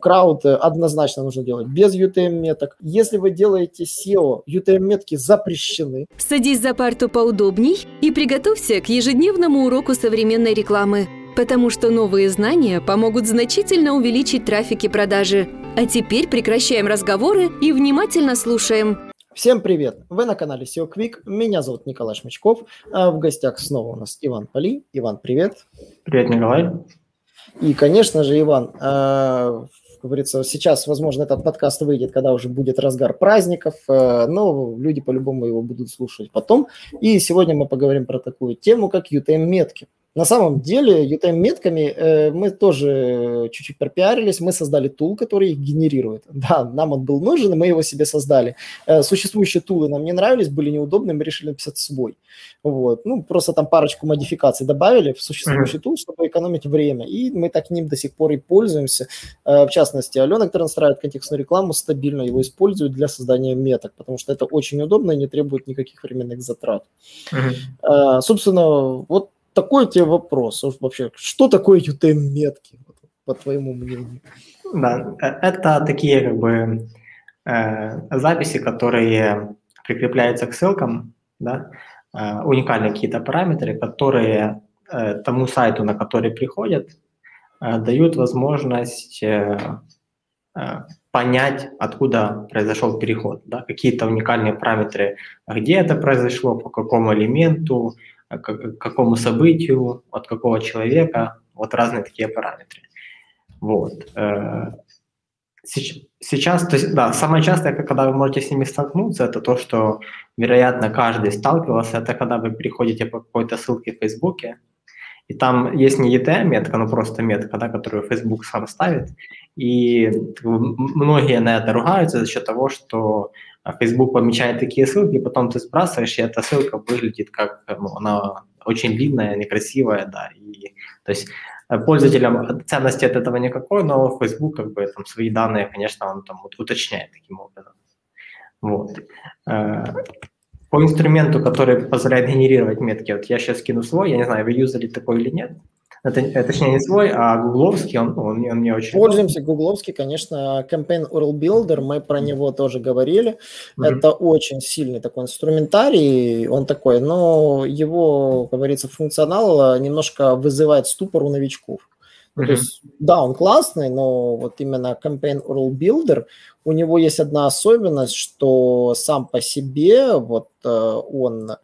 Крауд э, однозначно нужно делать без UTM-меток. Если вы делаете SEO, UTM-метки запрещены. Садись за парту поудобней и приготовься к ежедневному уроку современной рекламы, потому что новые знания помогут значительно увеличить трафик и продажи. А теперь прекращаем разговоры и внимательно слушаем. Всем привет! Вы на канале SEO Quick. Меня зовут Николай Шмачков. А в гостях снова у нас Иван Поли. Иван, привет! Привет, Николай! И, конечно же, Иван, как говорится, сейчас, возможно, этот подкаст выйдет, когда уже будет разгар праздников, э, но люди по-любому его будут слушать потом. И сегодня мы поговорим про такую тему, как UTM-метки. На самом деле, UTM-метками э, мы тоже чуть-чуть пропиарились, мы создали тул, который их генерирует. Да, нам он был нужен, мы его себе создали. Э, существующие тулы нам не нравились, были неудобны, мы решили написать свой. Вот. Ну, просто там парочку модификаций добавили в существующий mm-hmm. тул, чтобы экономить время. И мы так ним до сих пор и пользуемся. Э, в частности, Алена, которая настраивает контекстную рекламу, стабильно его использует для создания меток, потому что это очень удобно и не требует никаких временных затрат. Mm-hmm. Собственно, вот такой тебе вопрос. Вообще, что такое UTM-метки, по твоему мнению? Да, э, это такие как бы э, записи, которые прикрепляются к ссылкам, да, э, уникальные какие-то параметры, которые э, тому сайту, на который приходят, э, дают возможность э, э, понять, откуда произошел переход, да, какие-то уникальные параметры, где это произошло, по какому элементу, к какому событию, от какого человека, вот разные такие параметры. Вот. Э, сейчас, то есть, да, самое частое, когда вы можете с ними столкнуться, это то, что, вероятно, каждый сталкивался, это когда вы переходите по какой-то ссылке в Фейсбуке, и там есть не ETM-метка, но просто метка, да, которую Facebook сам ставит. И многие на это ругаются за счет того, что Facebook помечает такие ссылки, потом ты сбрасываешь, и эта ссылка выглядит как, ну, она очень длинная, некрасивая, да, и, то есть э, пользователям ценности от этого никакой, но Facebook как бы там свои данные, конечно, он там уточняет таким образом. Вот. Э, по инструменту, который позволяет генерировать метки, вот я сейчас кину свой, я не знаю, вы юзали такой или нет, это, это, точнее, не свой, а гугловский, он, он, он мне очень... Пользуемся гугловский, конечно, Campaign URL Builder, мы про него тоже говорили. Mm-hmm. Это очень сильный такой инструментарий, он такой, но его, как говорится, функционал немножко вызывает ступор у новичков. Mm-hmm. То есть, да, он классный, но вот именно Campaign URL Builder, у него есть одна особенность, что сам по себе вот э, он Э,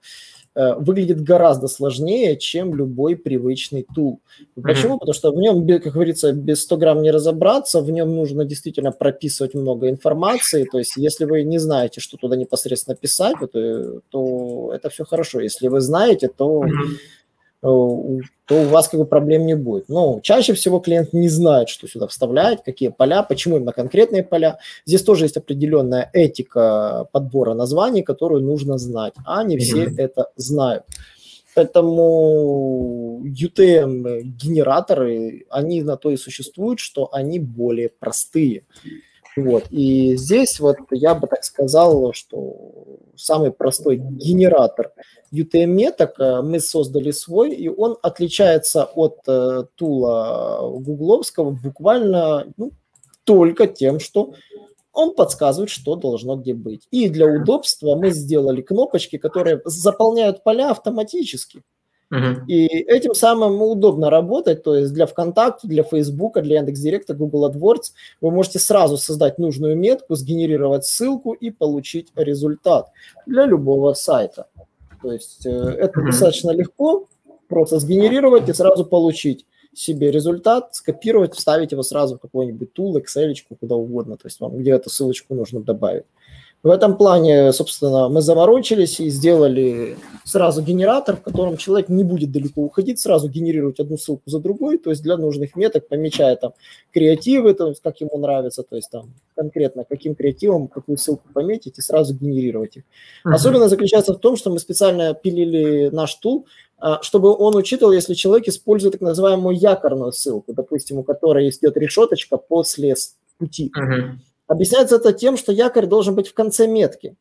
выглядит гораздо сложнее, чем любой привычный тул. Почему? Mm-hmm. Потому что в нем, как говорится, без 100 грамм не разобраться, в нем нужно действительно прописывать много информации, то есть если вы не знаете, что туда непосредственно писать, то, то это все хорошо. Если вы знаете, то mm-hmm то у вас как бы проблем не будет. Но чаще всего клиент не знает, что сюда вставлять, какие поля, почему именно конкретные поля. Здесь тоже есть определенная этика подбора названий, которую нужно знать, а не все mm-hmm. это знают. Поэтому UTM-генераторы, они на то и существуют, что они более простые. Вот. И здесь вот я бы так сказал, что самый простой генератор UTM-меток э, мы создали свой, и он отличается от э, тула гугловского буквально ну, только тем, что он подсказывает, что должно где быть. И для удобства мы сделали кнопочки, которые заполняют поля автоматически. И этим самым удобно работать, то есть для ВКонтакте, для Фейсбука, для Яндекс.Директа, Google AdWords вы можете сразу создать нужную метку, сгенерировать ссылку и получить результат для любого сайта. То есть э, это достаточно легко, просто сгенерировать и сразу получить себе результат, скопировать, вставить его сразу в какой-нибудь тул, Excel, куда угодно, то есть вам где эту ссылочку нужно добавить. В этом плане, собственно, мы заморочились и сделали сразу генератор, в котором человек не будет далеко уходить, сразу генерировать одну ссылку за другой, то есть для нужных меток, помечая там креативы, то есть как ему нравится, то есть там конкретно каким креативом какую ссылку пометить и сразу генерировать их. Uh-huh. Особенно заключается в том, что мы специально пилили наш тул, а, чтобы он учитывал, если человек использует так называемую якорную ссылку, допустим, у которой идет решеточка после пути. Uh-huh. Объясняется это тем, что якорь должен быть в конце метки.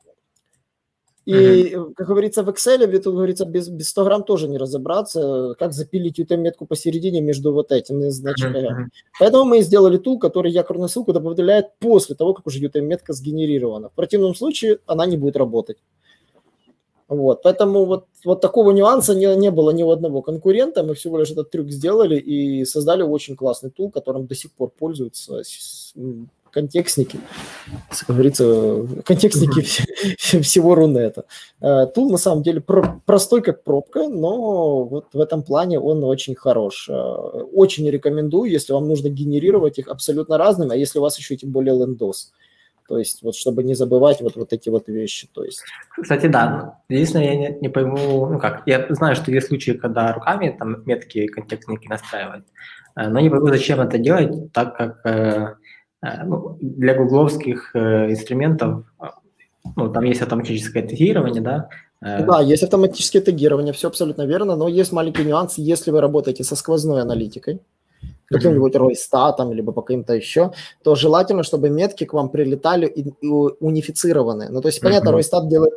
И, mm-hmm. как говорится, в Excel, ведь тут говорится, без, без 100 грамм тоже не разобраться, как запилить UTM-метку посередине между вот этими значками. Mm-hmm. Поэтому мы сделали тул, который якорную ссылку добавляет после того, как уже UTM-метка сгенерирована. В противном случае она не будет работать. Вот, поэтому вот, вот такого нюанса не, не было ни у одного конкурента. Мы всего лишь этот трюк сделали и создали очень классный тул, которым до сих пор пользуются контекстники, как говорится, контекстники mm-hmm. всего Рунета. Э, тул на самом деле простой как пробка, но вот в этом плане он очень хорош. Э, очень рекомендую, если вам нужно генерировать их абсолютно разными, а если у вас еще тем более лендос. То есть, вот чтобы не забывать вот, вот эти вот вещи. То есть. Кстати, да. Единственное, я не, не пойму, ну как, я знаю, что есть случаи, когда руками там метки контекстники настраивать, э, но не пойму, зачем это делать, так как для гугловских э, инструментов, ну, там есть автоматическое тегирование, да? Э, да, есть автоматическое тегирование, все абсолютно верно, но есть маленький нюанс, если вы работаете со сквозной аналитикой, каким-нибудь Ройстатом, либо по каким-то еще, то желательно, чтобы метки к вам прилетали и, и унифицированные. Ну, то есть, понятно. Ройстат делает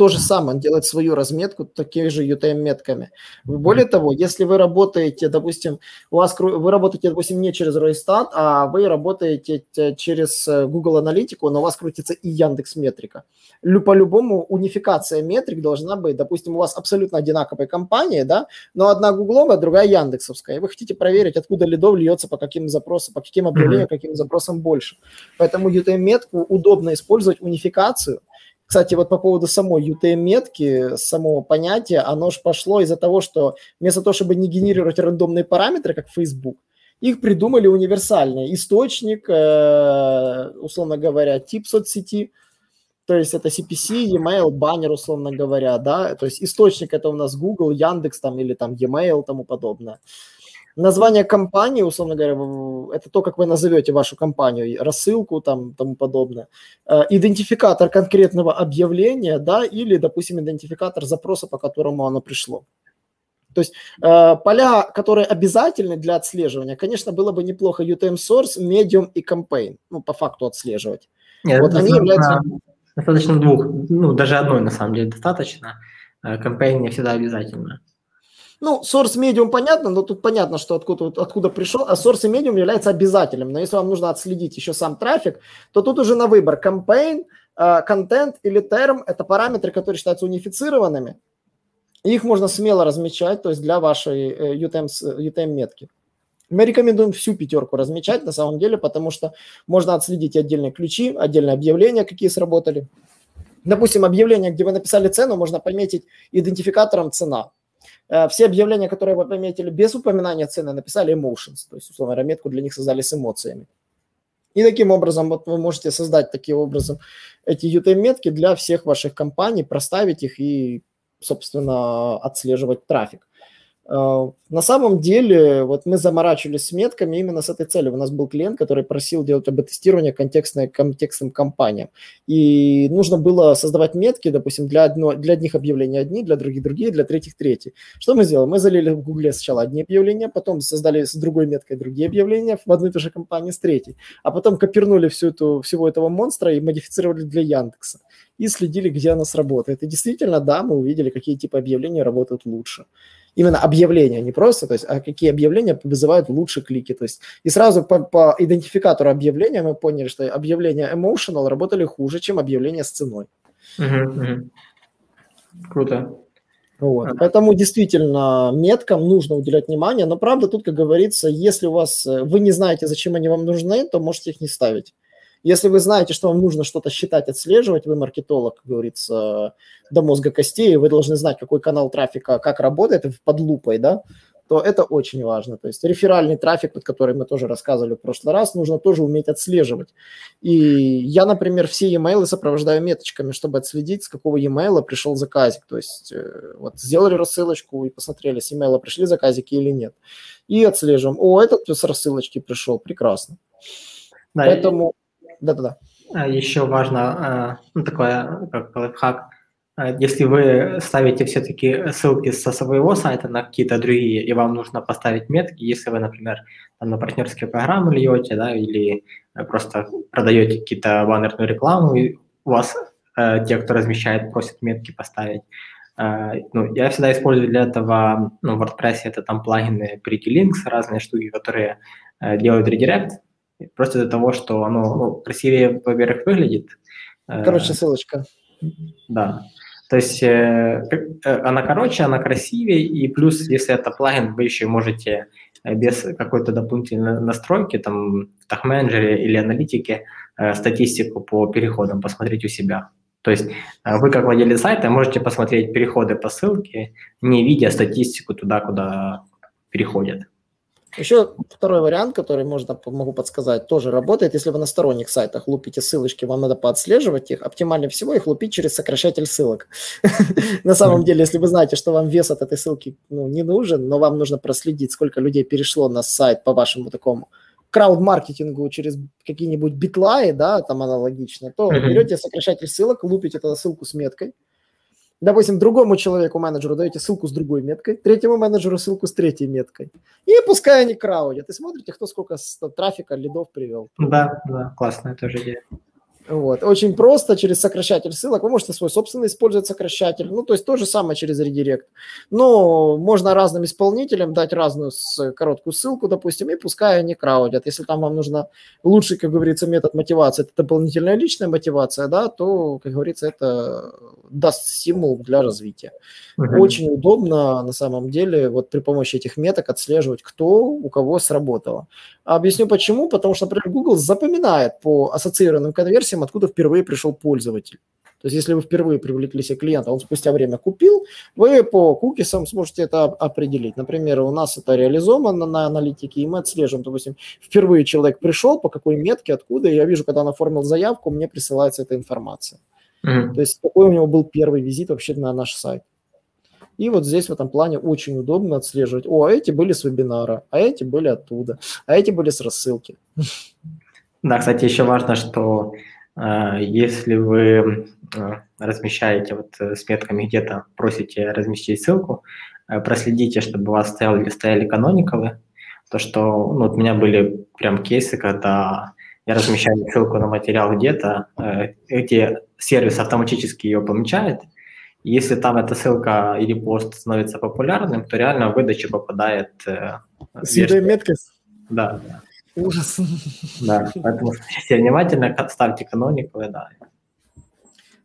то же самое, он делает свою разметку такими же UTM-метками. Более того, если вы работаете, допустим, у вас вы работаете, допустим, не через Roystat, а вы работаете через э, Google Аналитику, но у вас крутится и Яндекс Метрика. По-любому унификация метрик должна быть, допустим, у вас абсолютно одинаковые компании, да, но одна гугловая, другая яндексовская, и вы хотите проверить, откуда лидов льется, по каким запросам, по каким объявлениям, mm-hmm. каким запросам больше. Поэтому UTM-метку удобно использовать унификацию, кстати, вот по поводу самой UTM-метки, самого понятия, оно же пошло из-за того, что вместо того, чтобы не генерировать рандомные параметры, как Facebook, их придумали универсальные. Источник, э, условно говоря, тип соцсети, то есть это CPC, e-mail, баннер, условно говоря, да, то есть источник это у нас Google, Яндекс там или там e-mail тому подобное. Название компании, условно говоря, это то, как вы назовете вашу компанию, рассылку там тому подобное. Э, идентификатор конкретного объявления, да, или, допустим, идентификатор запроса, по которому оно пришло. То есть э, поля, которые обязательны для отслеживания, конечно, было бы неплохо UTM Source, Medium и Campaign, ну, по факту отслеживать. Нет, вот они являются... Достаточно двух, ну, даже одной, на самом деле, достаточно. Э, campaign не всегда обязательно. Ну, source medium понятно, но тут понятно, что откуда, откуда пришел, а source medium является обязательным. Но если вам нужно отследить еще сам трафик, то тут уже на выбор campaign, контент э, или term – это параметры, которые считаются унифицированными. Их можно смело размечать, то есть для вашей э, UTM-метки. Мы рекомендуем всю пятерку размечать на самом деле, потому что можно отследить отдельные ключи, отдельные объявления, какие сработали. Допустим, объявление, где вы написали цену, можно пометить идентификатором цена. Э, все объявления, которые вы пометили без упоминания цены, написали emotions, то есть, условно, метку для них создали с эмоциями. И таким образом вот вы можете создать таким образом эти UTM-метки для всех ваших компаний, проставить их и, собственно, отслеживать трафик. А, на самом деле, вот мы заморачивались с метками именно с этой целью. У нас был клиент, который просил делать АБ-тестирование контекстной, контекстным компаниям. И нужно было создавать метки, допустим, для, одно, для одних объявлений одни, для других другие, для третьих третьи. Что мы сделали? Мы залили в Гугле сначала одни объявления, потом создали с другой меткой другие объявления в одной и той же компании с третьей. А потом копирнули всю эту, всего этого монстра и модифицировали для Яндекса. И следили, где она сработает. И действительно, да, мы увидели, какие типы объявлений работают лучше именно объявления, не просто, то есть, а какие объявления вызывают лучше клики. То есть, и сразу по, по идентификатору объявления мы поняли, что объявления emotional работали хуже, чем объявления с ценой. Круто. Вот. А. Поэтому действительно меткам нужно уделять внимание, но правда тут, как говорится, если у вас э, вы не знаете, зачем они вам нужны, то можете их не ставить. Если вы знаете, что вам нужно что-то считать, отслеживать, вы маркетолог, как говорится, до мозга костей, вы должны знать, какой канал трафика как работает под лупой, да, то это очень важно. То есть реферальный трафик, под который мы тоже рассказывали в прошлый раз, нужно тоже уметь отслеживать. И я, например, все e-mail сопровождаю меточками, чтобы отследить, с какого e-mail пришел заказик. То есть э, вот сделали рассылочку и посмотрели, с e-mail пришли заказики или нет. И отслеживаем. О, этот с рассылочки пришел, прекрасно. Да, Поэтому... Да-да-да. А, Еще важно, а, ну, такое, как лайфхак, а, если вы ставите все-таки ссылки со своего сайта на какие-то другие, и вам нужно поставить метки, если вы, например, там на партнерские программы льете, да, или просто продаете какие-то баннерную рекламу, и у вас э, те, кто размещает, просят метки поставить. Э, ну, я всегда использую для этого, ну, в WordPress это там плагины Pretty Links, разные штуки, которые э, делают редирект, просто из-за того, что оно ну, красивее, во-первых, выглядит. Э, Короче, ссылочка. Да. То есть э, э, она короче, она красивее, и плюс, если это плагин, вы еще можете э, без какой-то дополнительной настройки, там, в тах-менеджере или аналитике, э, статистику по переходам посмотреть у себя. То есть э, вы, как владелец сайта, можете посмотреть переходы по ссылке, не видя статистику туда, куда переходят. Еще второй вариант, который можно, могу подсказать, тоже работает. Если вы на сторонних сайтах лупите ссылочки, вам надо поотслеживать их. Оптимальнее всего их лупить через сокращатель ссылок. На самом деле, если вы знаете, что вам вес от этой ссылки ну, не нужен, но вам нужно проследить, сколько людей перешло на сайт по вашему такому крауд-маркетингу через какие-нибудь битлаи, да, там аналогично, то берете сокращатель ссылок, лупите эту ссылку с меткой, допустим, другому человеку, менеджеру даете ссылку с другой меткой, третьему менеджеру ссылку с третьей меткой. И пускай они краудят. И смотрите, кто сколько трафика, лидов привел. Да, да, классная тоже идея. Вот. Очень просто через сокращатель ссылок. Вы можете свой собственный использовать сокращатель. Ну, то есть то же самое через редирект. Но можно разным исполнителям дать разную короткую ссылку, допустим, и пускай они краудят. Если там вам нужно лучший, как говорится, метод мотивации, это дополнительная личная мотивация, да, то, как говорится, это даст стимул для развития. Uh-huh. Очень удобно на самом деле вот при помощи этих меток отслеживать, кто у кого сработало. Объясню почему. Потому что, например, Google запоминает по ассоциированным конверсиям, откуда впервые пришел пользователь. То есть, если вы впервые привлекли себе клиента, он спустя время купил, вы по кукисам сможете это определить. Например, у нас это реализовано на аналитике, и мы отслеживаем, допустим, впервые человек пришел, по какой метке, откуда, и я вижу, когда он оформил заявку, мне присылается эта информация. Mm-hmm. То есть, какой у него был первый визит вообще на наш сайт. И вот здесь в этом плане очень удобно отслеживать. О, а эти были с вебинара, а эти были оттуда, а эти были с рассылки. Да, кстати, еще важно, что если вы э, размещаете вот э, с метками где-то, просите разместить ссылку, э, проследите, чтобы у вас стояли, стояли каноникалы, то что ну, вот у меня были прям кейсы, когда я размещаю ссылку на материал где-то, эти сервис автоматически ее помечает, если там эта ссылка или пост становится популярным, то реально в выдачу попадает... Э, С меткой? Да. Ужас. Да, поэтому смотрите внимательно, ставьте канонику, да.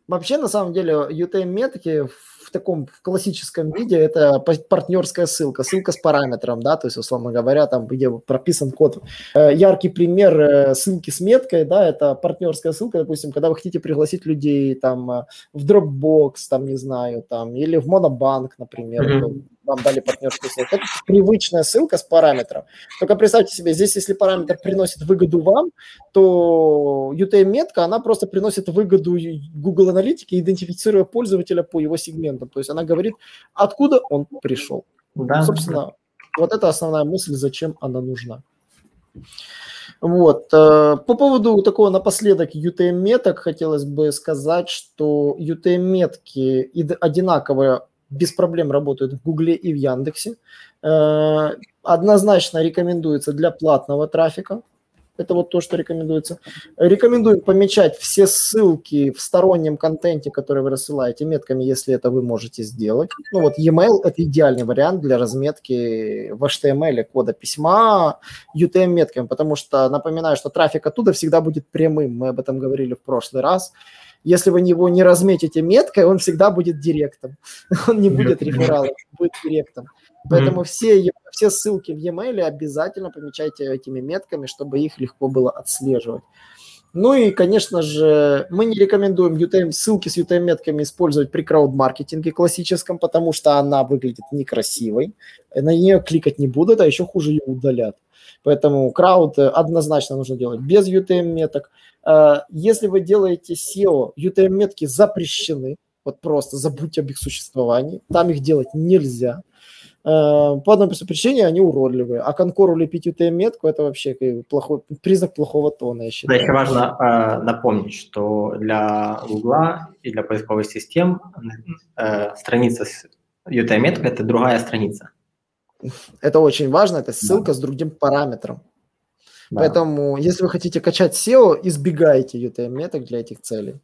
Вообще, на самом деле, UTM-метки в таком в классическом виде это партнерская ссылка, ссылка с параметром, да, то есть, условно говоря, там, где прописан код. Э, яркий пример э, ссылки с меткой, да, это партнерская ссылка, допустим, когда вы хотите пригласить людей там э, в Dropbox, там, не знаю, там, или в Monobank, например, mm-hmm вам дали партнерскую ссылку. Это привычная ссылка с параметром. Только представьте себе, здесь, если параметр приносит выгоду вам, то UTM-метка, она просто приносит выгоду Google Аналитике, идентифицируя пользователя по его сегментам. То есть она говорит, откуда он пришел. Да. Собственно, вот это основная мысль, зачем она нужна. Вот. Э, по поводу такого напоследок UTM-меток хотелось бы сказать, что UTM-метки одинаково без проблем работают в Гугле и в Яндексе. Э, однозначно рекомендуется для платного трафика. Это вот то, что рекомендуется. Рекомендую помечать все ссылки в стороннем контенте, который вы рассылаете, метками, если это вы можете сделать. Ну вот e-mail – это идеальный вариант для разметки в HTML кода письма UTM-метками, потому что, напоминаю, что трафик оттуда всегда будет прямым. Мы об этом говорили в прошлый раз если вы его не разметите меткой, он всегда будет директом. Он не будет рефералом, будет директом. Поэтому все, все ссылки в e-mail обязательно помечайте этими метками, чтобы их легко было отслеживать. Ну и, конечно же, мы не рекомендуем UTM, ссылки с UTM-метками использовать при крауд-маркетинге классическом, потому что она выглядит некрасивой. На нее кликать не будут, а еще хуже ее удалят. Поэтому крауд однозначно нужно делать без UTM-меток. Э, если вы делаете SEO, UTM-метки запрещены, вот просто забудьте об их существовании, там их делать нельзя. Э, по одной простой причине они уродливые, а конкору лепить UTM-метку – это вообще плохой, признак плохого тона, я считаю. Да, еще важно э, напомнить, что для Google и для поисковых систем э, страница с UTM-меткой – это другая страница. Это очень важно, это ссылка да. с другим параметром. Да. Поэтому, если вы хотите качать SEO, избегайте UTM-меток для этих целей.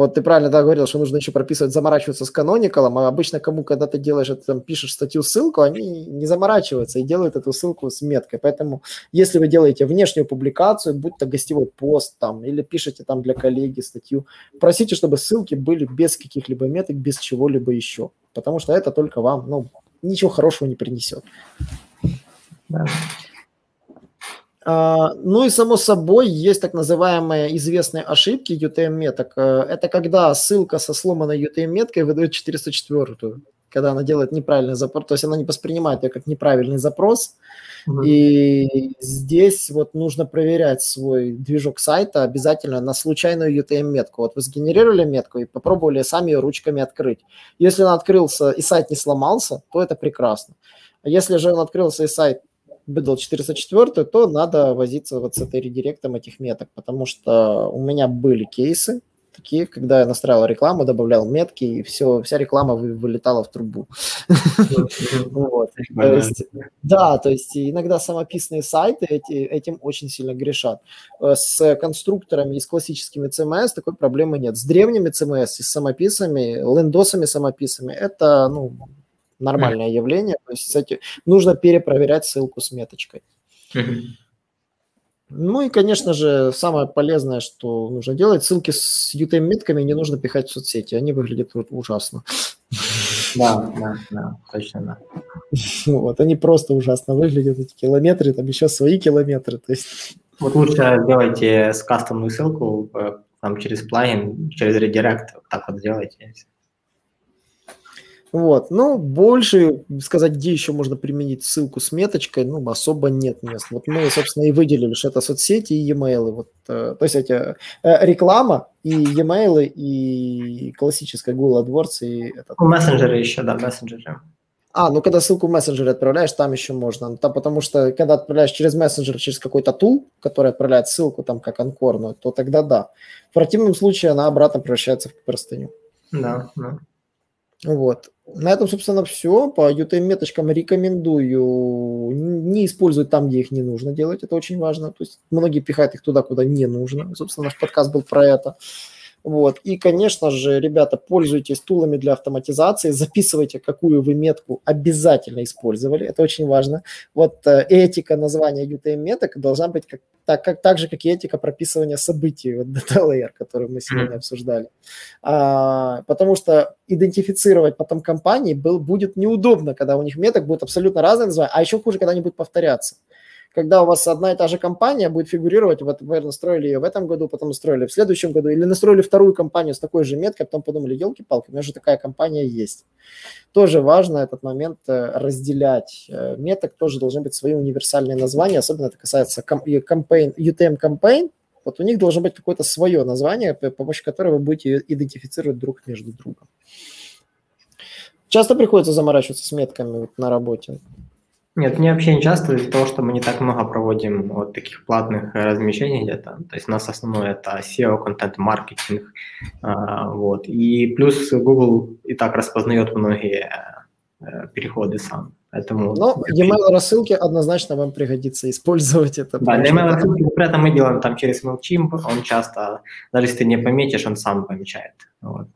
Вот ты правильно да, говорил, что нужно еще прописывать, заморачиваться с каноникалом, а обычно кому, когда ты делаешь это, там, пишешь статью, ссылку, они не заморачиваются и делают эту ссылку с меткой. Поэтому, если вы делаете внешнюю публикацию, будь то гостевой пост там, или пишете там для коллеги статью, просите, чтобы ссылки были без каких-либо меток, без чего-либо еще. Потому что это только вам, ну, ничего хорошего не принесет. Да. А, ну и само собой есть так называемые известные ошибки UTM-меток. Э, это когда ссылка со сломанной UTM-меткой выдает 404 когда она делает неправильный запрос, то есть она не воспринимает ее как неправильный запрос. Mm-hmm. И здесь вот нужно проверять свой движок сайта обязательно на случайную UTM-метку. Вот вы сгенерировали метку и попробовали сами ее ручками открыть. Если он открылся и сайт не сломался, то это прекрасно. А если же он открылся и сайт выдал 404, то надо возиться вот с этой редиректом этих меток, потому что у меня были кейсы такие, когда я настраивал рекламу, добавлял метки, и все, вся реклама вылетала в трубу. Да, то есть иногда самописные сайты этим очень сильно грешат. Э, с конструкторами и с классическими CMS такой проблемы нет. С древними CMS и с самописами, лендосами самописами, это, ну, нормальное mm. явление. То есть, кстати, нужно перепроверять ссылку с меточкой. Mm-hmm. Ну и, конечно же, самое полезное, что нужно делать, ссылки с UTM-метками не нужно пихать в соцсети, они выглядят ужасно. Да, да, да, точно, да. Вот, они просто ужасно выглядят, эти километры, там еще свои километры, то есть... Вот лучше сделайте с кастомную ссылку э, там через плагин, через редирект, так вот сделайте. Вот. Ну, больше сказать, где еще можно применить ссылку с меточкой, ну, особо нет мест. Вот мы, собственно, и выделили, что это соцсети и e-mail. Вот, э, то есть эти, э, реклама и e-mail, и классическая Google AdWords. И этот. Мессенджеры еще, да, мессенджеры. А, ну когда ссылку в мессенджере отправляешь, там еще можно. Там, потому что когда отправляешь через мессенджер, через какой-то тул, который отправляет ссылку, там как анкорную, то тогда да. В противном случае она обратно превращается в простыню. Да, да. Вот. На этом, собственно, все. По UTM-меточкам рекомендую не использовать там, где их не нужно делать. Это очень важно. То есть многие пихают их туда, куда не нужно. Собственно, наш подкаст был про это. Вот. И, конечно же, ребята, пользуйтесь тулами для автоматизации, записывайте, какую вы метку обязательно использовали, это очень важно. Вот э, этика названия UTM-меток должна быть как, так, как, так же, как и этика прописывания событий, вот data layer, который мы сегодня обсуждали. А, потому что идентифицировать потом компании был, будет неудобно, когда у них меток будет абсолютно разные названия, а еще хуже, когда они будут повторяться когда у вас одна и та же компания будет фигурировать, вот вы настроили ее в этом году, потом настроили в следующем году, или настроили вторую компанию с такой же меткой, а потом подумали, елки-палки, у меня же такая компания есть. Тоже важно этот момент э, разделять. Э, меток тоже должны быть свои универсальные названия, особенно это касается campaign, UTM campaign, вот у них должно быть какое-то свое название, при помощи которого вы будете идентифицировать друг между другом. Часто приходится заморачиваться с метками вот на работе. Нет, не часто из-за того, что мы не так много проводим вот таких платных э, размещений где-то. То есть у нас основное это SEO, контент-маркетинг. А, вот. И плюс Google и так распознает многие э, переходы сам. Поэтому... Но e-mail рассылки однозначно вам пригодится использовать это. Да, e-mail рассылки при этом мы делаем там через MailChimp, он часто, даже если ты не пометишь, он сам помечает. Вот.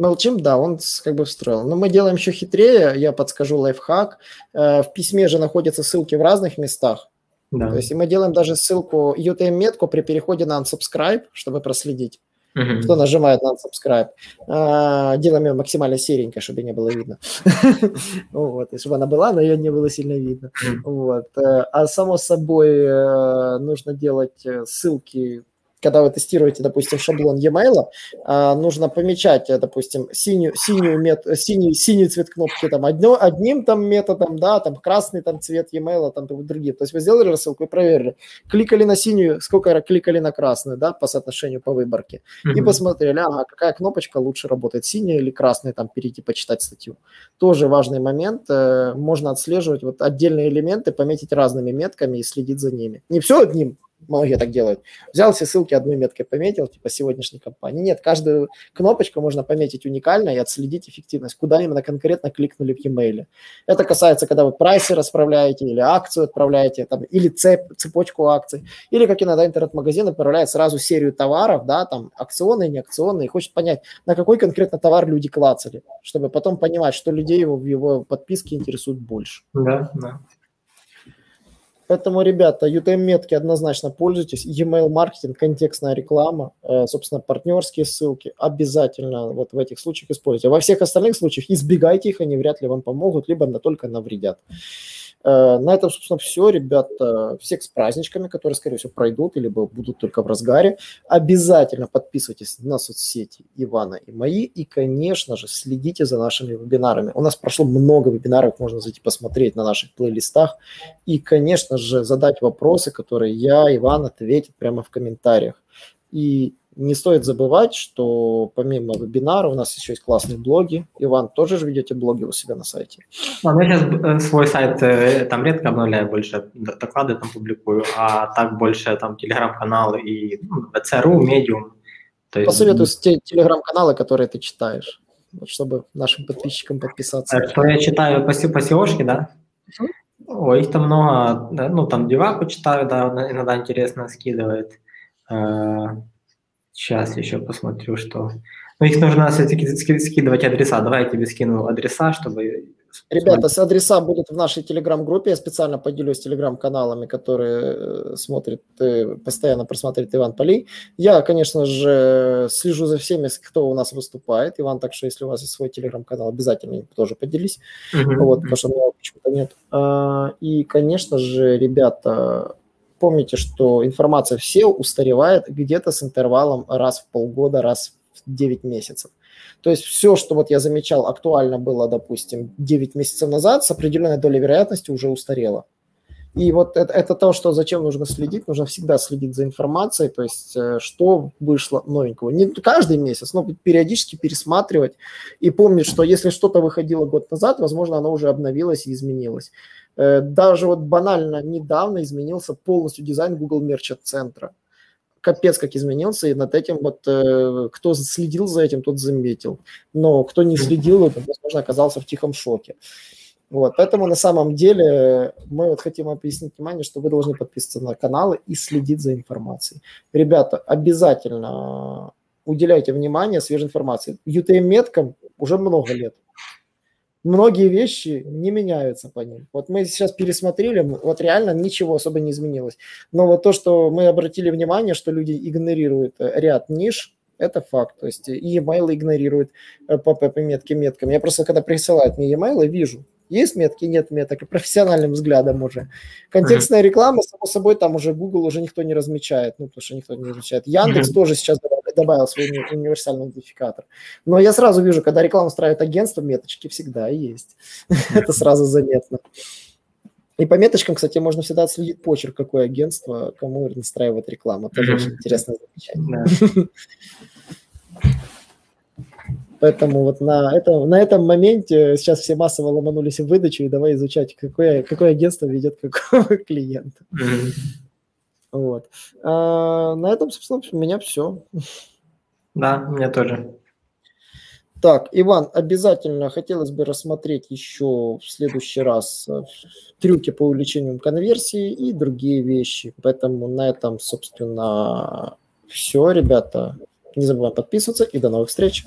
MailChimp, да, он как бы встроил. Но мы делаем еще хитрее, я подскажу лайфхак. Э, в письме же находятся ссылки в разных местах. Да. То есть мы делаем даже ссылку, UTM-метку при переходе на unsubscribe, чтобы проследить. Uh-huh. Кто нажимает на unsubscribe. А, делаем ее максимально серенькой, чтобы не было видно. вот, и чтобы она была, но ее не было сильно видно. вот. Э, а само собой э, нужно делать ссылки когда вы тестируете, допустим, шаблон e-mail, а, нужно помечать, э, допустим, синюю, синюю, мет, синий, синий цвет кнопки там одно, одним там методом, да, там красный там цвет e-mail, там другим. То есть вы сделали рассылку и проверили, кликали на синюю, сколько кликали на красную, да, по соотношению по выборке. Mm-hmm. И посмотрели, ага, какая кнопочка лучше работает, синяя или красная, там перейти почитать статью. Тоже важный момент, э, можно отслеживать вот отдельные элементы, пометить разными метками и следить за ними. Не все одним, Многие так делают. Взял все ссылки одной меткой пометил, типа сегодняшней компании. Нет, каждую кнопочку можно пометить уникально и отследить эффективность, куда именно конкретно кликнули в e-mail. Это касается, когда вы прайсы расправляете или акцию отправляете, там, или цеп, цепочку акций, или как иногда интернет-магазин отправляет сразу серию товаров, да, там акционные, не акционные, и хочет понять, на какой конкретно товар люди клацали, чтобы потом понимать, что людей его в его подписке интересует больше. Да, да. Поэтому, ребята, UTM-метки однозначно пользуйтесь. E-mail маркетинг, контекстная реклама, э, собственно, партнерские ссылки обязательно вот в этих случаях используйте. Во всех остальных случаях избегайте их, они вряд ли вам помогут, либо только навредят. Э, на этом, собственно, все, ребята. Всех с праздничками, которые, скорее всего, пройдут или будут только в разгаре. Обязательно подписывайтесь на соцсети Ивана и мои. И, конечно же, следите за нашими вебинарами. У нас прошло много вебинаров, можно зайти посмотреть на наших плейлистах. И, конечно же, задать вопросы, которые я, Иван, ответит прямо в комментариях. И не стоит забывать, что помимо вебинара у нас еще есть классные блоги. Иван, тоже же ведете блоги у себя на сайте? Ну, я сейчас э, свой сайт э, там редко обновляю, больше доклады там публикую, а так больше там телеграм-каналы и ну, ЦРУ, Медиум. Есть... Посоветую те телеграм-каналы, которые ты читаешь, чтобы нашим подписчикам подписаться. Э, что я читаю по, по SEO, да? Ой, их там много, ну там Деваку читаю, да, иногда интересно скидывает. Сейчас еще посмотрю, что... Ну, их нужно все-таки скидывать адреса. Давай я тебе скину адреса, чтобы... Ребята, с адреса будут в нашей телеграм-группе. Я специально поделюсь телеграм-каналами, которые э, смотрит, э, постоянно просматривает Иван Полей. Я, конечно же, слежу за всеми, кто у нас выступает. Иван, так что если у вас есть свой телеграм-канал, обязательно тоже поделись. Uh-huh. Вот, потому что у меня почему-то нет. А, и, конечно же, ребята, помните, что информация все устаревает где-то с интервалом раз в полгода, раз в 9 месяцев. То есть все, что вот я замечал, актуально было, допустим, 9 месяцев назад, с определенной долей вероятности уже устарело. И вот это, это то, что зачем нужно следить. Нужно всегда следить за информацией, то есть э, что вышло новенького. Не каждый месяц, но периодически пересматривать и помнить, что если что-то выходило год назад, возможно, оно уже обновилось и изменилось. Э, даже вот банально недавно изменился полностью дизайн Google Merchant центра. Капец как изменился, и над этим вот э, кто следил за этим, тот заметил. Но кто не следил, возможно, оказался в тихом шоке. Вот, поэтому на самом деле мы вот хотим объяснить внимание, что вы должны подписываться на каналы и следить за информацией. Ребята, обязательно уделяйте внимание свежей информации. UTM-меткам уже много лет многие вещи не меняются по ним. Вот мы сейчас пересмотрели, вот реально ничего особо не изменилось. Но вот то, что мы обратили внимание, что люди игнорируют э, ряд ниш, это факт. То есть e-mail э, по, по метке меткам. Я просто, когда присылают мне e-mail, вижу, есть метки, нет меток, и профессиональным взглядом уже. Контекстная реклама, само собой, там уже Google уже никто не размечает, ну, потому что никто не размечает. Яндекс тоже сейчас добавил свой универсальный идентификатор. Но я сразу вижу, когда рекламу устраивает агентство, меточки всегда есть. Это сразу заметно. И по меточкам, кстати, можно всегда отследить почерк, какое агентство, кому настраивает рекламу. Это очень интересное замечание. Поэтому вот на, это, на этом моменте сейчас все массово ломанулись в выдачу, и давай изучать, какое, какое агентство ведет какого клиента. Mm-hmm. Вот. А, на этом, собственно, у меня все. Да, у меня тоже. Так, Иван, обязательно хотелось бы рассмотреть еще в следующий раз э, трюки по увеличению конверсии и другие вещи. Поэтому на этом, собственно, все, ребята. Не забываем подписываться и до новых встреч.